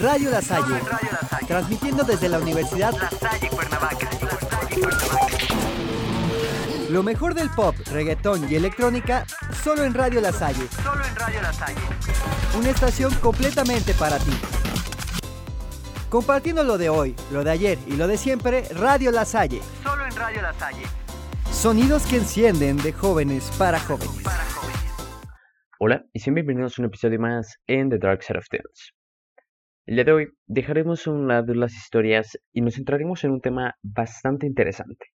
Radio La Salle, transmitiendo desde la Universidad La Salle Cuernavaca. lo mejor del pop, reggaetón y electrónica, solo en Radio La Salle, Solo en Radio La Salle. una estación completamente para ti. Compartiendo lo de hoy, lo de ayer y lo de siempre, Radio La Salle. Solo en Radio La Salle. Sonidos que encienden de jóvenes para jóvenes. Hola y sean bienvenidos a un episodio más en The Dark Side of Things. El día de hoy dejaremos a un lado las historias y nos centraremos en un tema bastante interesante.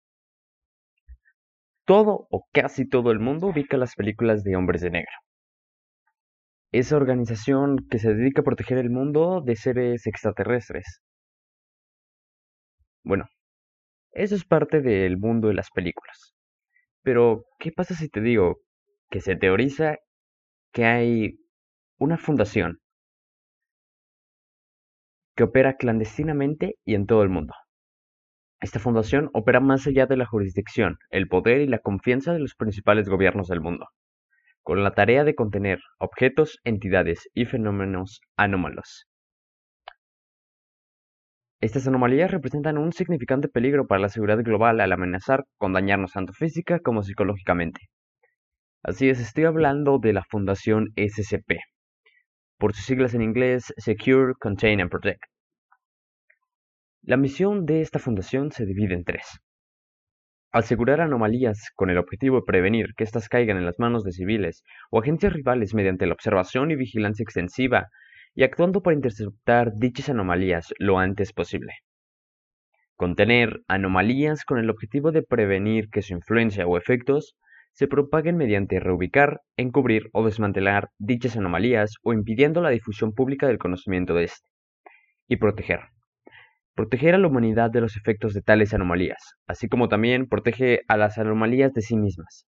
Todo o casi todo el mundo ubica las películas de Hombres de Negro. Esa organización que se dedica a proteger el mundo de seres extraterrestres. Bueno, eso es parte del mundo de las películas. Pero, ¿qué pasa si te digo que se teoriza que hay una fundación que opera clandestinamente y en todo el mundo. Esta fundación opera más allá de la jurisdicción, el poder y la confianza de los principales gobiernos del mundo, con la tarea de contener objetos, entidades y fenómenos anómalos. Estas anomalías representan un significante peligro para la seguridad global al amenazar con dañarnos tanto física como psicológicamente. Así es, estoy hablando de la Fundación SCP, por sus siglas en inglés Secure, Contain and Protect. La misión de esta fundación se divide en tres. Asegurar anomalías con el objetivo de prevenir que éstas caigan en las manos de civiles o agencias rivales mediante la observación y vigilancia extensiva y actuando para interceptar dichas anomalías lo antes posible. Contener anomalías con el objetivo de prevenir que su influencia o efectos se propaguen mediante reubicar, encubrir o desmantelar dichas anomalías o impidiendo la difusión pública del conocimiento de éste. Y proteger. Proteger a la humanidad de los efectos de tales anomalías, así como también protege a las anomalías de sí mismas,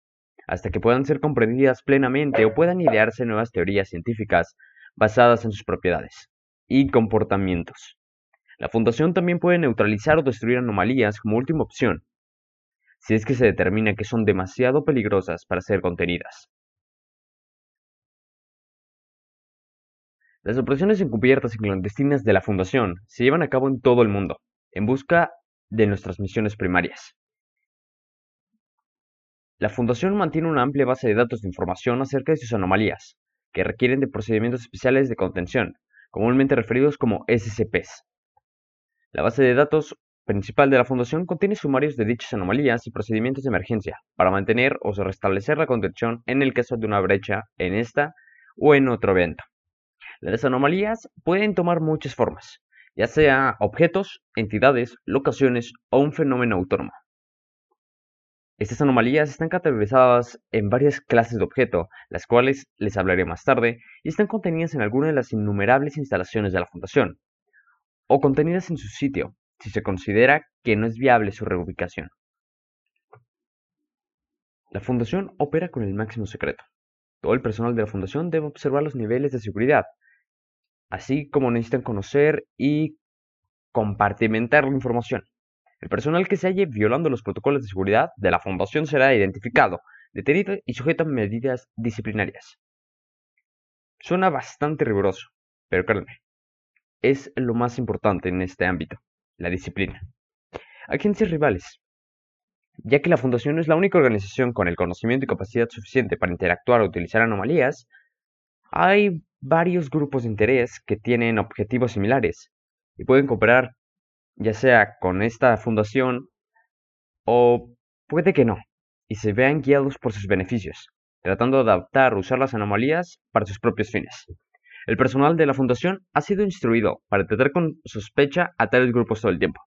hasta que puedan ser comprendidas plenamente o puedan idearse nuevas teorías científicas basadas en sus propiedades y comportamientos. La Fundación también puede neutralizar o destruir anomalías como última opción, si es que se determina que son demasiado peligrosas para ser contenidas. Las operaciones encubiertas y clandestinas de la Fundación se llevan a cabo en todo el mundo, en busca de nuestras misiones primarias. La Fundación mantiene una amplia base de datos de información acerca de sus anomalías, que requieren de procedimientos especiales de contención, comúnmente referidos como SCPs. La base de datos principal de la Fundación contiene sumarios de dichas anomalías y procedimientos de emergencia para mantener o restablecer la contención en el caso de una brecha en esta o en otro evento. Las anomalías pueden tomar muchas formas, ya sea objetos, entidades, locaciones o un fenómeno autónomo. Estas anomalías están categorizadas en varias clases de objeto, las cuales les hablaré más tarde, y están contenidas en alguna de las innumerables instalaciones de la Fundación, o contenidas en su sitio, si se considera que no es viable su reubicación. La Fundación opera con el máximo secreto. Todo el personal de la Fundación debe observar los niveles de seguridad, así como necesitan conocer y compartimentar la información. El personal que se halle violando los protocolos de seguridad de la Fundación será identificado, detenido y sujeto a medidas disciplinarias. Suena bastante riguroso, pero créanme, es lo más importante en este ámbito, la disciplina. Agencias rivales. Ya que la Fundación es la única organización con el conocimiento y capacidad suficiente para interactuar o utilizar anomalías, hay varios grupos de interés que tienen objetivos similares y pueden cooperar ya sea con esta fundación o puede que no, y se vean guiados por sus beneficios, tratando de adaptar o usar las anomalías para sus propios fines. El personal de la fundación ha sido instruido para tratar con sospecha a tales grupos todo el tiempo,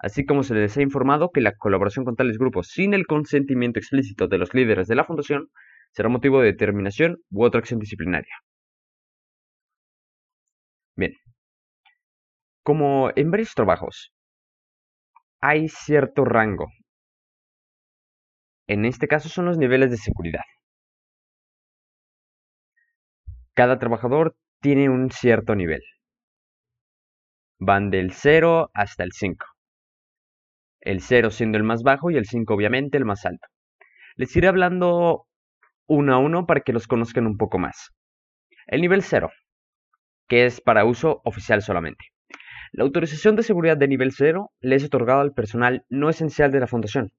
así como se les ha informado que la colaboración con tales grupos sin el consentimiento explícito de los líderes de la fundación será motivo de determinación u otra acción disciplinaria. Bien, como en varios trabajos, hay cierto rango. En este caso son los niveles de seguridad. Cada trabajador tiene un cierto nivel. Van del 0 hasta el 5. El 0 siendo el más bajo y el 5 obviamente el más alto. Les iré hablando uno a uno para que los conozcan un poco más. El nivel 0 que es para uso oficial solamente. La autorización de seguridad de nivel 0 le es otorgada al personal no esencial de la Fundación,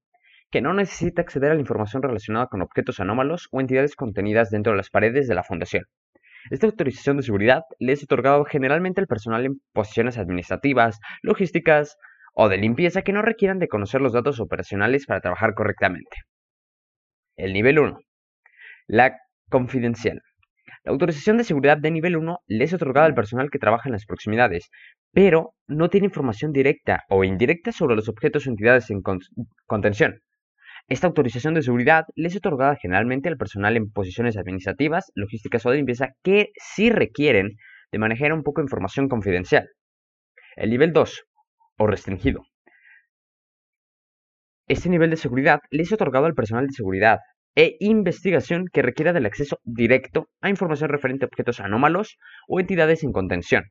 que no necesita acceder a la información relacionada con objetos anómalos o entidades contenidas dentro de las paredes de la Fundación. Esta autorización de seguridad le es otorgada generalmente al personal en posiciones administrativas, logísticas o de limpieza que no requieran de conocer los datos operacionales para trabajar correctamente. El nivel 1. La confidencial. La autorización de seguridad de nivel 1 le es otorgada al personal que trabaja en las proximidades, pero no tiene información directa o indirecta sobre los objetos o entidades en contención. Esta autorización de seguridad le es otorgada generalmente al personal en posiciones administrativas, logísticas o de limpieza que sí requieren de manejar un poco de información confidencial. El nivel 2, o restringido. Este nivel de seguridad le es otorgado al personal de seguridad e investigación que requiera del acceso directo a información referente a objetos anómalos o entidades en contención.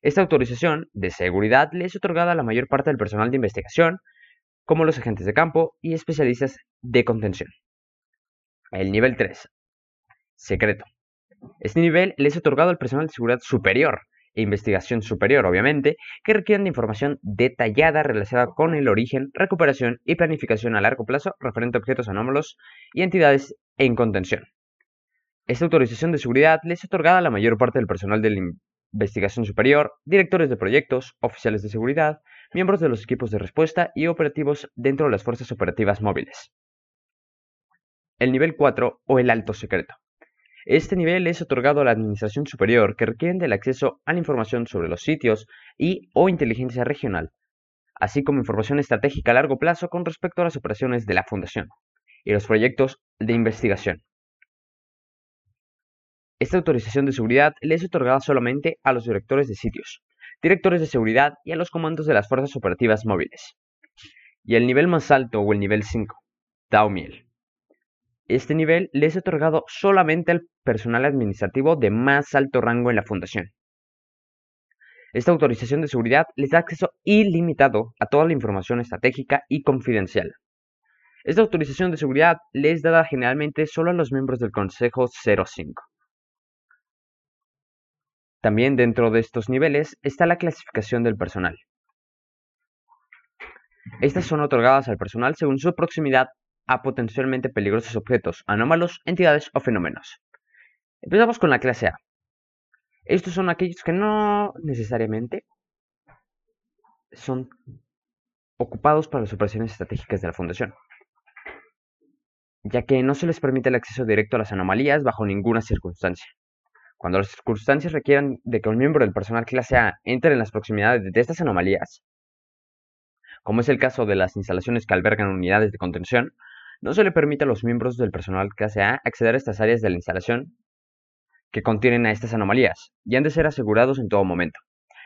Esta autorización de seguridad le es otorgada a la mayor parte del personal de investigación, como los agentes de campo y especialistas de contención. El nivel 3. Secreto. Este nivel le es otorgado al personal de seguridad superior e investigación superior, obviamente, que requieren de información detallada relacionada con el origen, recuperación y planificación a largo plazo referente a objetos anómalos y entidades en contención. Esta autorización de seguridad le es otorgada a la mayor parte del personal de la investigación superior, directores de proyectos, oficiales de seguridad, miembros de los equipos de respuesta y operativos dentro de las fuerzas operativas móviles. El nivel 4 o el alto secreto. Este nivel es otorgado a la administración superior que requieren del acceso a la información sobre los sitios y o inteligencia regional, así como información estratégica a largo plazo con respecto a las operaciones de la Fundación y los proyectos de investigación. Esta autorización de seguridad le es otorgada solamente a los directores de sitios, directores de seguridad y a los comandos de las fuerzas operativas móviles. Y el nivel más alto o el nivel 5, Taumiel. Este nivel le es otorgado solamente al personal administrativo de más alto rango en la fundación. Esta autorización de seguridad les da acceso ilimitado a toda la información estratégica y confidencial. Esta autorización de seguridad le es dada generalmente solo a los miembros del Consejo 05. También dentro de estos niveles está la clasificación del personal. Estas son otorgadas al personal según su proximidad a potencialmente peligrosos objetos, anómalos, entidades o fenómenos. Empezamos con la clase A. Estos son aquellos que no necesariamente son ocupados para las operaciones estratégicas de la Fundación, ya que no se les permite el acceso directo a las anomalías bajo ninguna circunstancia. Cuando las circunstancias requieran de que un miembro del personal clase A entre en las proximidades de estas anomalías, como es el caso de las instalaciones que albergan unidades de contención, no se le permite a los miembros del personal clase A acceder a estas áreas de la instalación que contienen a estas anomalías y han de ser asegurados en todo momento.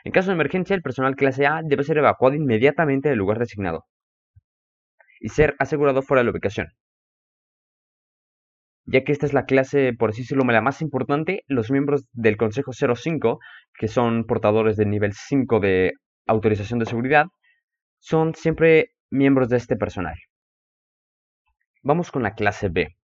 En caso de emergencia, el personal clase A debe ser evacuado inmediatamente del lugar designado y ser asegurado fuera de la ubicación ya que esta es la clase, por así decirlo, la más importante, los miembros del Consejo 05, que son portadores del nivel 5 de autorización de seguridad, son siempre miembros de este personal. Vamos con la clase B.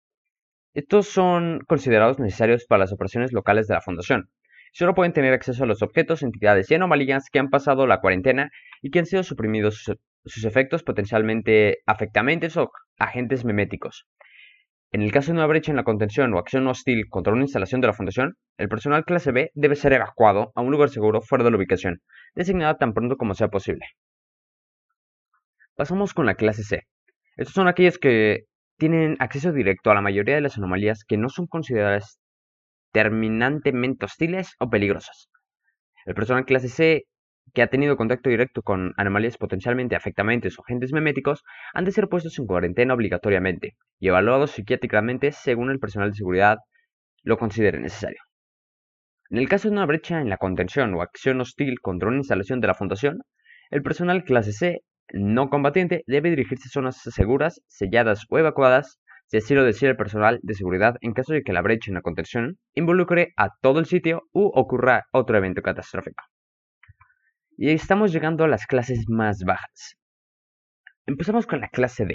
Estos son considerados necesarios para las operaciones locales de la Fundación. Solo pueden tener acceso a los objetos, entidades y anomalías que han pasado la cuarentena y que han sido suprimidos sus, efectos potencialmente afectamentes o agentes meméticos. En el caso de una brecha en la contención o acción hostil contra una instalación de la Fundación, el personal clase B debe ser evacuado a un lugar seguro fuera de la ubicación, designada tan pronto como sea posible. Pasamos con la clase C. Estos son aquellos que tienen acceso directo a la mayoría de las anomalías que no son consideradas terminantemente hostiles o peligrosas. El personal clase C que ha tenido contacto directo con anomalías potencialmente afectamentes o agentes meméticos han de ser puestos en cuarentena obligatoriamente y evaluados psiquiátricamente según el personal de seguridad lo considere necesario. En el caso de una brecha en la contención o acción hostil contra una instalación de la Fundación, el personal clase C no combatiente debe dirigirse a zonas seguras, selladas o evacuadas, si así lo decide el personal de seguridad en caso de que la brecha en la contención involucre a todo el sitio u ocurra otro evento catastrófico. Y estamos llegando a las clases más bajas. Empezamos con la clase D.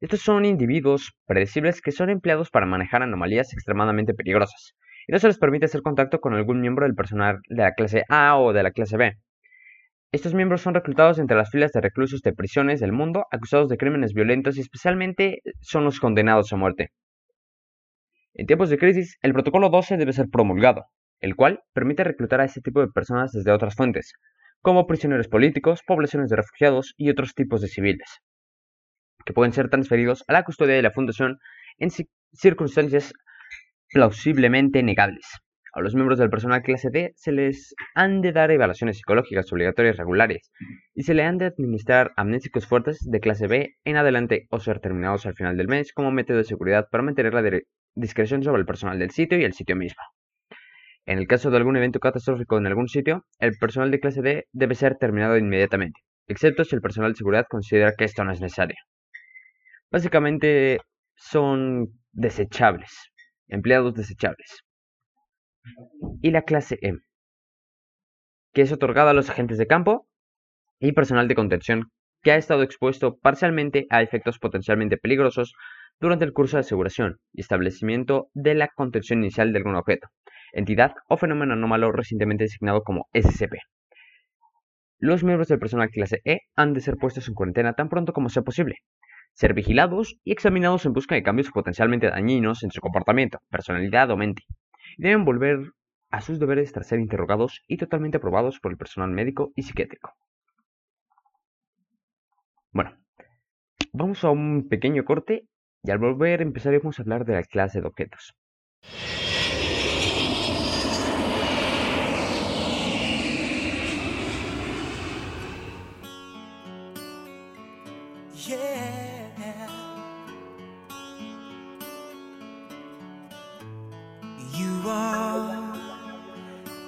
Estos son individuos predecibles que son empleados para manejar anomalías extremadamente peligrosas, y no se les permite hacer contacto con algún miembro del personal de la clase A o de la clase B. Estos miembros son reclutados entre las filas de reclusos de prisiones del mundo acusados de crímenes violentos y especialmente son los condenados a muerte. En tiempos de crisis, el protocolo 12 debe ser promulgado, el cual permite reclutar a ese tipo de personas desde otras fuentes, como prisioneros políticos, poblaciones de refugiados y otros tipos de civiles, que pueden ser transferidos a la custodia de la Fundación en circunstancias plausiblemente negables. A los miembros del personal clase D se les han de dar evaluaciones psicológicas obligatorias regulares y se le han de administrar amnésicos fuertes de clase B en adelante o ser terminados al final del mes como método de seguridad para mantener la discreción sobre el personal del sitio y el sitio mismo. En el caso de algún evento catastrófico en algún sitio, el personal de clase D debe ser terminado inmediatamente, excepto si el personal de seguridad considera que esto no es necesario. Básicamente son desechables, empleados desechables. Y la clase E, que es otorgada a los agentes de campo y personal de contención que ha estado expuesto parcialmente a efectos potencialmente peligrosos durante el curso de aseguración y establecimiento de la contención inicial de algún objeto, entidad o fenómeno anómalo recientemente designado como SCP. Los miembros del personal clase E han de ser puestos en cuarentena tan pronto como sea posible, ser vigilados y examinados en busca de cambios potencialmente dañinos en su comportamiento, personalidad o mente. Deben volver a sus deberes tras ser interrogados y totalmente aprobados por el personal médico y psiquiátrico. Bueno, vamos a un pequeño corte y al volver empezaremos a hablar de la clase de objetos.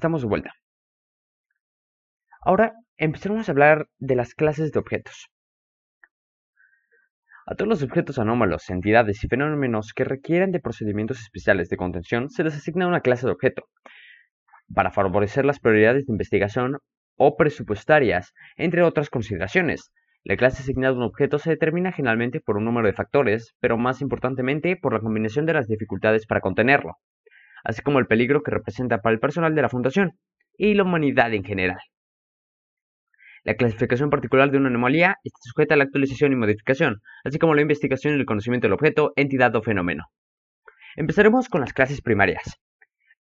estamos de vuelta. Ahora empezaremos a hablar de las clases de objetos. A todos los objetos anómalos, entidades y fenómenos que requieren de procedimientos especiales de contención se les asigna una clase de objeto, para favorecer las prioridades de investigación o presupuestarias, entre otras consideraciones. La clase asignada a un objeto se determina generalmente por un número de factores, pero más importantemente por la combinación de las dificultades para contenerlo, así como el peligro que representa para el personal de la Fundación y la humanidad en general. La clasificación particular de una anomalía está sujeta a la actualización y modificación, así como la investigación y el conocimiento del objeto, entidad o fenómeno. Empezaremos con las clases primarias.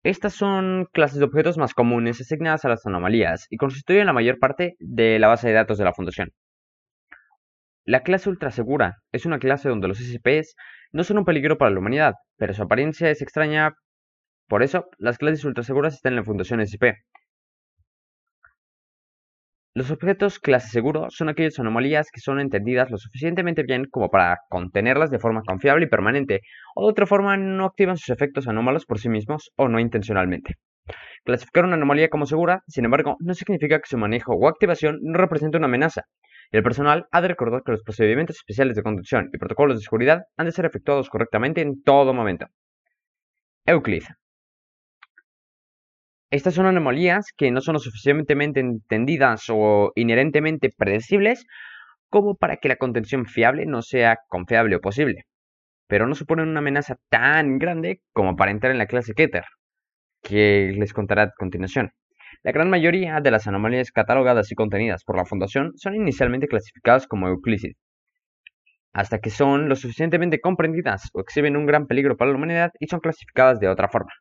Estas son clases de objetos más comunes asignadas a las anomalías y constituyen la mayor parte de la base de datos de la Fundación. La clase ultrasegura es una clase donde los SCPs no son un peligro para la humanidad, pero su apariencia es extraña. Por eso, las clases ultraseguras están en la Fundación SCP. Los objetos clase seguro son aquellas anomalías que son entendidas lo suficientemente bien como para contenerlas de forma confiable y permanente, o de otra forma no activan sus efectos anómalos por sí mismos o no intencionalmente. Clasificar una anomalía como segura, sin embargo, no significa que su manejo o activación no represente una amenaza, y el personal ha de recordar que los procedimientos especiales de conducción y protocolos de seguridad han de ser efectuados correctamente en todo momento. Euclid estas son anomalías que no son lo suficientemente entendidas o inherentemente predecibles como para que la contención fiable no sea confiable o posible, pero no suponen una amenaza tan grande como para entrar en la clase Keter, que les contaré a continuación. La gran mayoría de las anomalías catalogadas y contenidas por la Fundación son inicialmente clasificadas como Euclid, hasta que son lo suficientemente comprendidas o exhiben un gran peligro para la humanidad y son clasificadas de otra forma.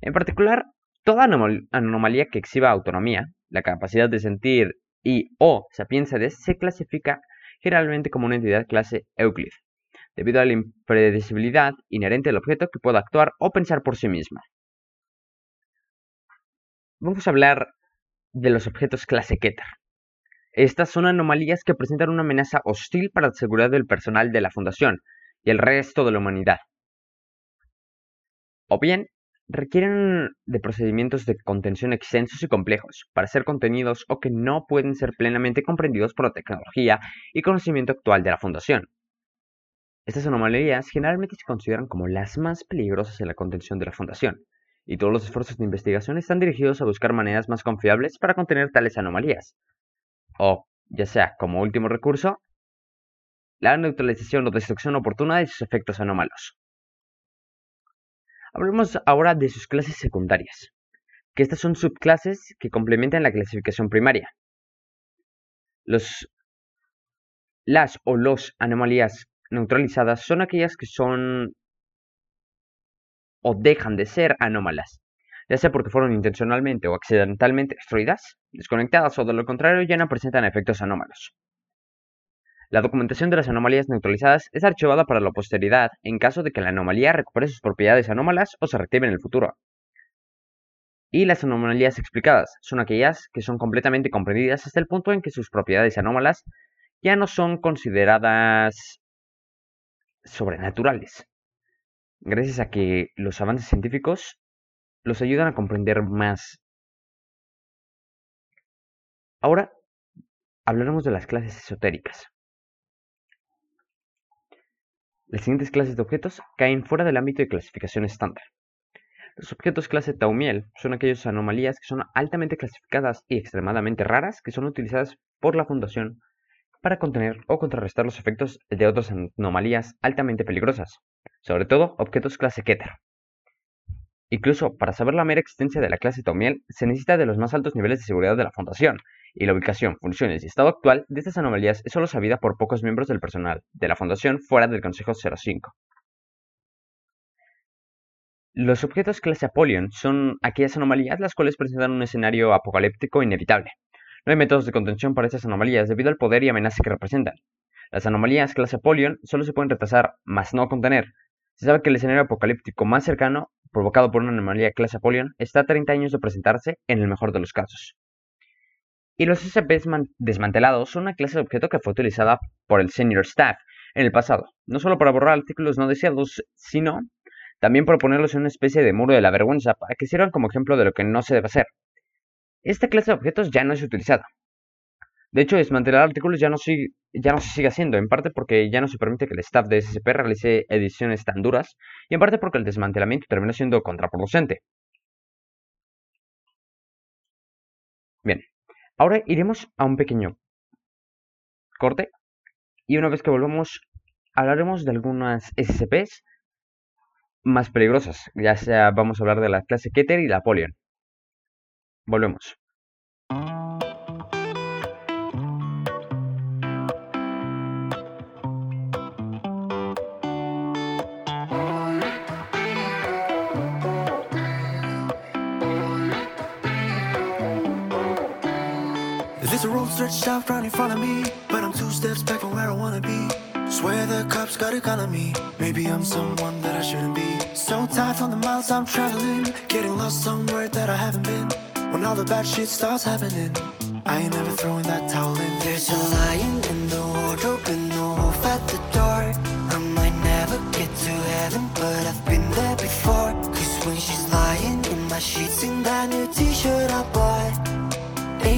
En particular, Toda anomalía que exhiba autonomía, la capacidad de sentir y o sapiencia de se clasifica generalmente como una entidad clase Euclid, debido a la impredecibilidad inherente al objeto que pueda actuar o pensar por sí mismo. Vamos a hablar de los objetos clase Keter. Estas son anomalías que presentan una amenaza hostil para la seguridad del personal de la Fundación y el resto de la humanidad. O bien requieren de procedimientos de contención extensos y complejos para ser contenidos o que no pueden ser plenamente comprendidos por la tecnología y conocimiento actual de la Fundación. Estas anomalías generalmente se consideran como las más peligrosas en la contención de la Fundación, y todos los esfuerzos de investigación están dirigidos a buscar maneras más confiables para contener tales anomalías. O, ya sea como último recurso, la neutralización o destrucción oportuna de sus efectos anómalos. Hablemos ahora de sus clases secundarias, que estas son subclases que complementan la clasificación primaria. Las o los anomalías neutralizadas son aquellas que son o dejan de ser anómalas, ya sea porque fueron intencionalmente o accidentalmente destruidas, desconectadas o de lo contrario ya no presentan efectos anómalos. La documentación de las anomalías neutralizadas es archivada para la posteridad en caso de que la anomalía recupere sus propiedades anómalas o se reactive en el futuro. Y las anomalías explicadas son aquellas que son completamente comprendidas hasta el punto en que sus propiedades anómalas ya no son consideradas sobrenaturales. Gracias a que los avances científicos los ayudan a comprender más. Ahora hablaremos de las clases esotéricas. Las siguientes clases de objetos caen fuera del ámbito de clasificación estándar. Los objetos clase Taumiel son aquellas anomalías que son altamente clasificadas y extremadamente raras que son utilizadas por la Fundación para contener o contrarrestar los efectos de otras anomalías altamente peligrosas, sobre todo objetos clase Keter. Incluso para saber la mera existencia de la clase Taumiel se necesita de los más altos niveles de seguridad de la Fundación, y la ubicación, funciones y estado actual de estas anomalías es solo sabida por pocos miembros del personal de la Fundación fuera del Consejo 05. Los objetos clase Apollon son aquellas anomalías las cuales presentan un escenario apocalíptico inevitable. No hay métodos de contención para estas anomalías debido al poder y amenaza que representan. Las anomalías clase Apollon solo se pueden retrasar, mas no contener. Se sabe que el escenario apocalíptico más cercano, provocado por una anomalía clase Apollon, está a 30 años de presentarse en el mejor de los casos. Y los SCPs desmantelados son una clase de objeto que fue utilizada por el senior staff en el pasado, no solo para borrar artículos no deseados, sino también para ponerlos en una especie de muro de la vergüenza para que sirvan como ejemplo de lo que no se debe hacer. Esta clase de objetos ya no es utilizada. De hecho, desmantelar artículos ya no, ya no se sigue haciendo, en parte porque ya no se permite que el staff de SCP realice ediciones tan duras, y en parte porque el desmantelamiento termina siendo contraproducente. Bien, ahora iremos a un pequeño corte, y una vez que volvamos, hablaremos de algunas SCPs más peligrosas, ya sea vamos a hablar de la clase Keter y la Apollon. Volvemos. There's a road stretched out right in front of me, but I'm two steps back from where I wanna be. Swear the cops got gun on me. Maybe I'm someone that I shouldn't be. So tired from the miles I'm traveling, getting lost somewhere that I haven't been. When all the bad shit starts happening, I ain't never throwing that towel in. There's a lion in the wardrobe and no wolf at the door. I might never get to heaven, but I've been there before. Cause when she's lying in my sheets in that new t-shirt I bought.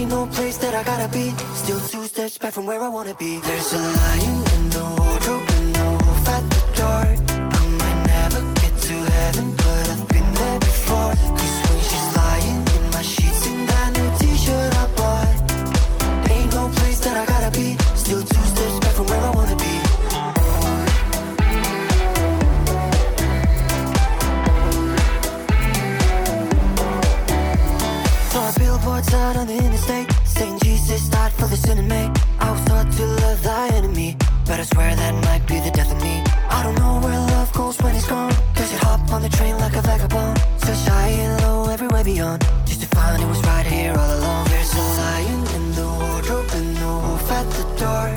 Ain't no place that I gotta be. Still two steps back from where I wanna be. There's a lion in the wardrobe and no wolf at the door. I might never get to heaven, but I've been there before. Cause when she's lying in my sheets in that new t-shirt I bought. Ain't no place that I gotta be. Still two out on the interstate saying Jesus died for the sin in me. I was taught to love thy enemy, but I swear that might be the death of me. I don't know where love goes when it's gone. Does it hop on the train like a vagabond? Search high and low, everywhere beyond, just to find it was right here all along. There's a lion in the wardrobe and no wolf at the door.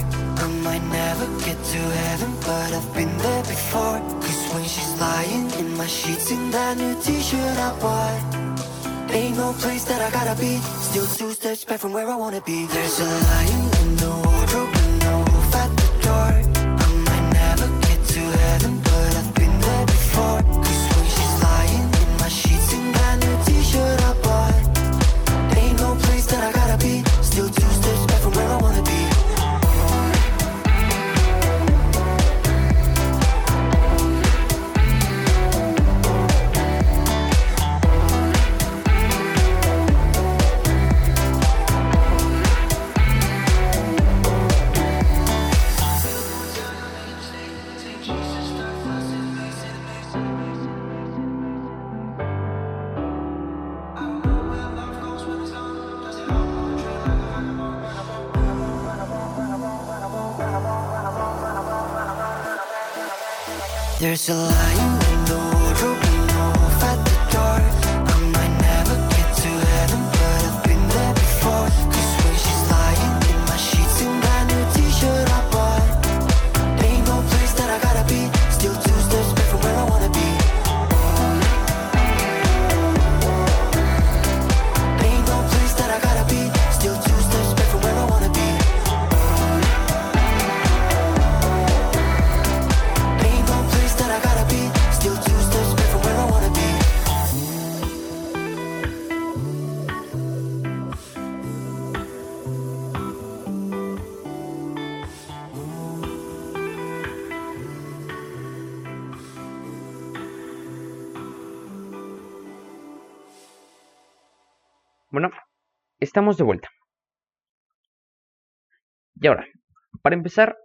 I might never get to heaven, but I've been there before. Cause when she's lying in my sheets in that new t-shirt I bought. Ain't no place that I gotta be. Still two steps back from where I wanna be. There's a lion There's a lion estamos de vuelta. Y ahora, para empezar,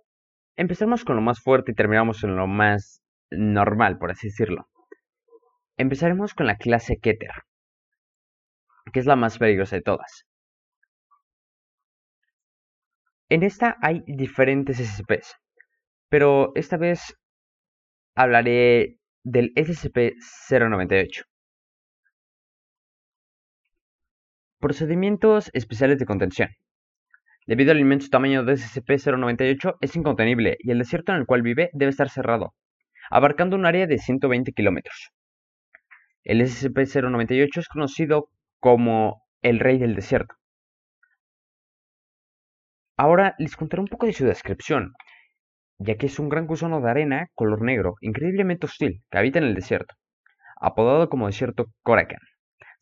empezamos con lo más fuerte y terminamos en lo más normal, por así decirlo. Empezaremos con la clase Keter, que es la más peligrosa de todas. En esta hay diferentes SCPs, pero esta vez hablaré del SCP-098. Procedimientos especiales de contención. Debido al inmenso tamaño de SCP-098, es incontenible y el desierto en el cual vive debe estar cerrado, abarcando un área de 120 kilómetros. El SCP-098 es conocido como el Rey del Desierto. Ahora les contaré un poco de su descripción, ya que es un gran gusano de arena color negro, increíblemente hostil, que habita en el desierto, apodado como desierto Korakan.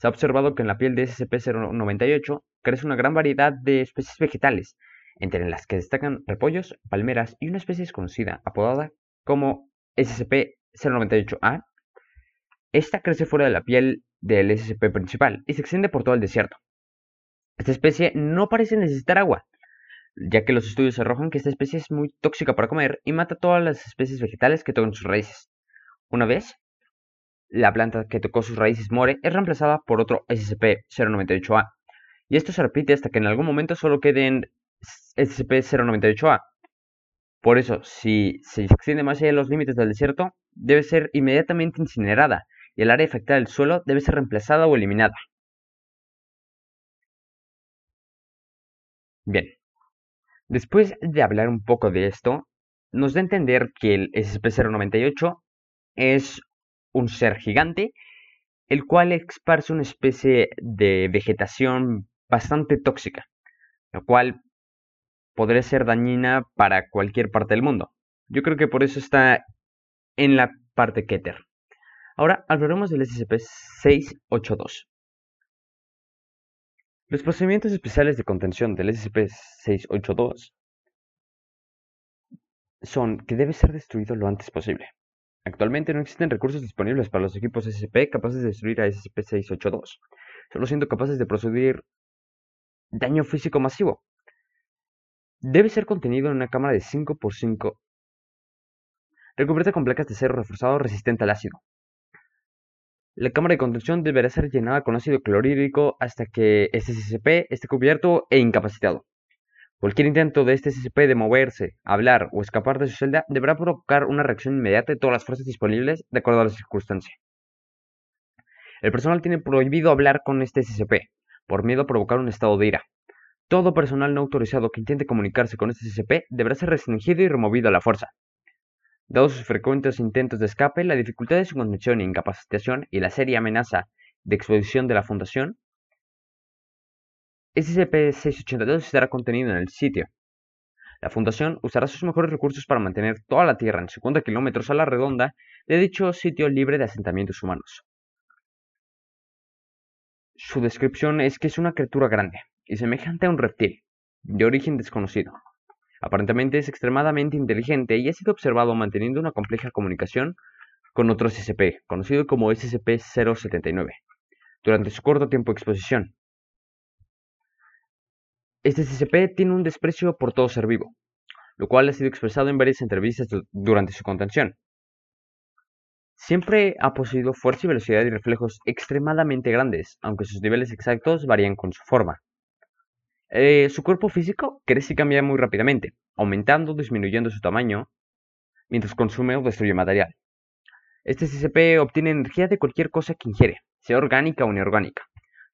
Se ha observado que en la piel de SCP-098 crece una gran variedad de especies vegetales, entre las que destacan repollos, palmeras y una especie desconocida, apodada como SCP-098-A. Esta crece fuera de la piel del SCP principal y se extiende por todo el desierto. Esta especie no parece necesitar agua, ya que los estudios arrojan que esta especie es muy tóxica para comer y mata todas las especies vegetales que tocan sus raíces. Una vez la planta que tocó sus raíces muere, es reemplazada por otro SCP-098-A. Y esto se repite hasta que en algún momento solo queden SCP-098-A. Por eso, si se extiende más allá de los límites del desierto, debe ser inmediatamente incinerada y el área afectada del suelo debe ser reemplazada o eliminada. Bien, después de hablar un poco de esto, nos da a entender que el SCP-098 es un ser gigante, el cual esparce una especie de vegetación bastante tóxica, lo cual podría ser dañina para cualquier parte del mundo. Yo creo que por eso está en la parte Keter. Ahora hablaremos del SCP-682. Los procedimientos especiales de contención del SCP-682 son que debe ser destruido lo antes posible. Actualmente no existen recursos disponibles para los equipos SCP capaces de destruir a SCP-682, solo siendo capaces de producir daño físico masivo. Debe ser contenido en una cámara de 5x5 recubierta con placas de acero reforzado resistente al ácido. La cámara de contención deberá ser llenada con ácido clorhídrico hasta que este SCP esté cubierto e incapacitado. Cualquier intento de este SCP de moverse, hablar o escapar de su celda deberá provocar una reacción inmediata de todas las fuerzas disponibles de acuerdo a la circunstancia. El personal tiene prohibido hablar con este SCP, por miedo a provocar un estado de ira. Todo personal no autorizado que intente comunicarse con este SCP deberá ser restringido y removido a la fuerza. Dados sus frecuentes intentos de escape, la dificultad de su condición e incapacitación y la seria amenaza de exposición de la Fundación, SCP-682 estará contenido en el sitio. La Fundación usará sus mejores recursos para mantener toda la Tierra en 50 kilómetros a la redonda de dicho sitio libre de asentamientos humanos. Su descripción es que es una criatura grande y semejante a un reptil, de origen desconocido. Aparentemente es extremadamente inteligente y ha sido observado manteniendo una compleja comunicación con otro SCP, conocido como SCP-079, durante su corto tiempo de exposición. Este SCP tiene un desprecio por todo ser vivo, lo cual ha sido expresado en varias entrevistas durante su contención. Siempre ha poseído fuerza y velocidad y reflejos extremadamente grandes, aunque sus niveles exactos varían con su forma. Eh, su cuerpo físico crece y cambia muy rápidamente, aumentando o disminuyendo su tamaño mientras consume o destruye material. Este SCP obtiene energía de cualquier cosa que ingiere, sea orgánica o inorgánica.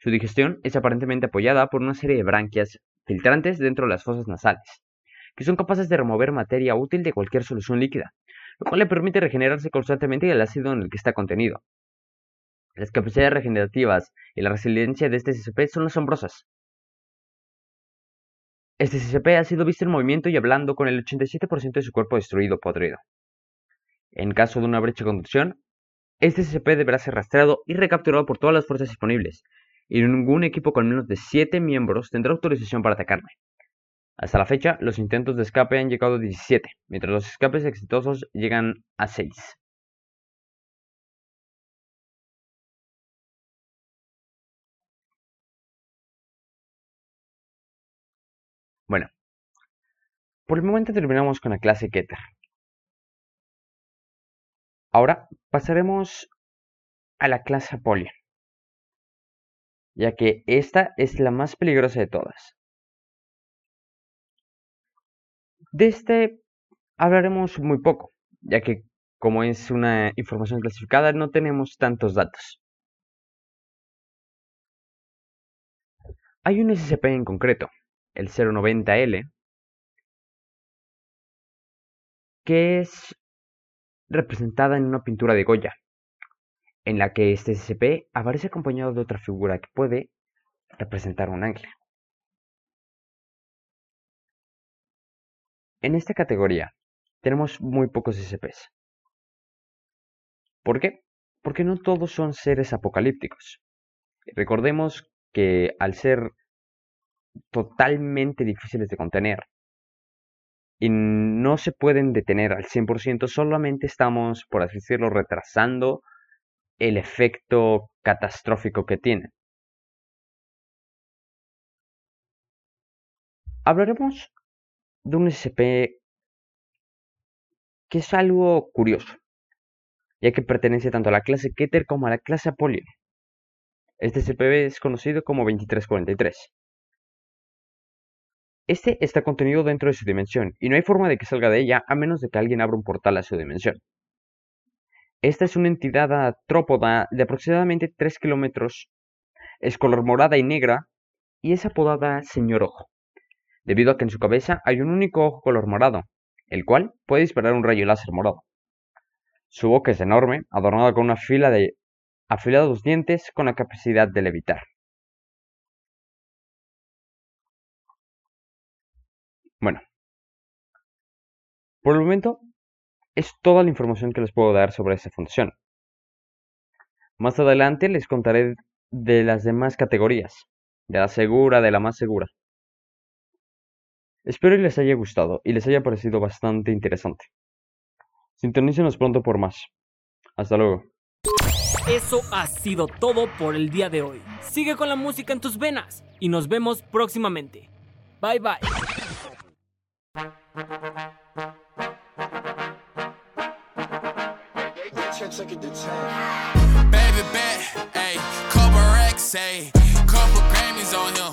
Su digestión es aparentemente apoyada por una serie de branquias filtrantes dentro de las fosas nasales, que son capaces de remover materia útil de cualquier solución líquida, lo cual le permite regenerarse constantemente del ácido en el que está contenido. Las capacidades regenerativas y la resiliencia de este SCP son asombrosas. Este SCP ha sido visto en movimiento y hablando con el 87% de su cuerpo destruido o podrido. En caso de una brecha de conducción, este SCP deberá ser rastreado y recapturado por todas las fuerzas disponibles, y ningún equipo con menos de 7 miembros tendrá autorización para atacarme. Hasta la fecha, los intentos de escape han llegado a 17, mientras los escapes exitosos llegan a 6. Bueno, por el momento terminamos con la clase Keter. Ahora pasaremos a la clase Apolia ya que esta es la más peligrosa de todas. De este hablaremos muy poco, ya que como es una información clasificada no tenemos tantos datos. Hay un SCP en concreto, el 090L, que es representada en una pintura de Goya, en la que este SCP aparece acompañado de otra figura que puede representar un ángel. en esta categoría tenemos muy pocos SCPs. ¿Por qué? Porque no todos son seres apocalípticos. Recordemos que al ser totalmente difíciles de contener y no se pueden detener al 100%, solamente estamos, por así decirlo, retrasando el efecto catastrófico que tienen. Hablaremos de un SCP que es algo curioso, ya que pertenece tanto a la clase Keter como a la clase Apollyon. Este SCP es conocido como 2343. Este está contenido dentro de su dimensión y no hay forma de que salga de ella a menos de que alguien abra un portal a su dimensión. Esta es una entidad atrópoda de aproximadamente 3 kilómetros, es color morada y negra y es apodada Señor Ojo, debido a que en su cabeza hay un único ojo color morado, el cual puede disparar un rayo láser morado. Su boca es enorme, adornada con una fila de afilados dientes con la capacidad de levitar. Bueno, por el momento es toda la información que les puedo dar sobre esta función. Más adelante les contaré de las demás categorías, de la segura, de la más segura. Espero que les haya gustado y les haya parecido bastante interesante. Sintonícenos pronto por más. Hasta luego. Eso ha sido todo por el día de hoy. Sigue con la música en tus venas y nos vemos próximamente. Bye bye. Baby bet, ayy, couple racks, ayy, couple Grammys on him,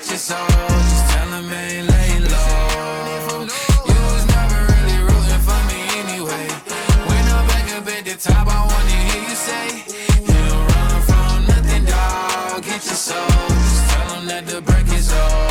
with your soul. Just tell I ain't laying low. You was never really rooting for me anyway. When I'm back up at the top, I wanna hear you say, You don't run from nothing, dog. Get your soul. Just tell him that the break is over.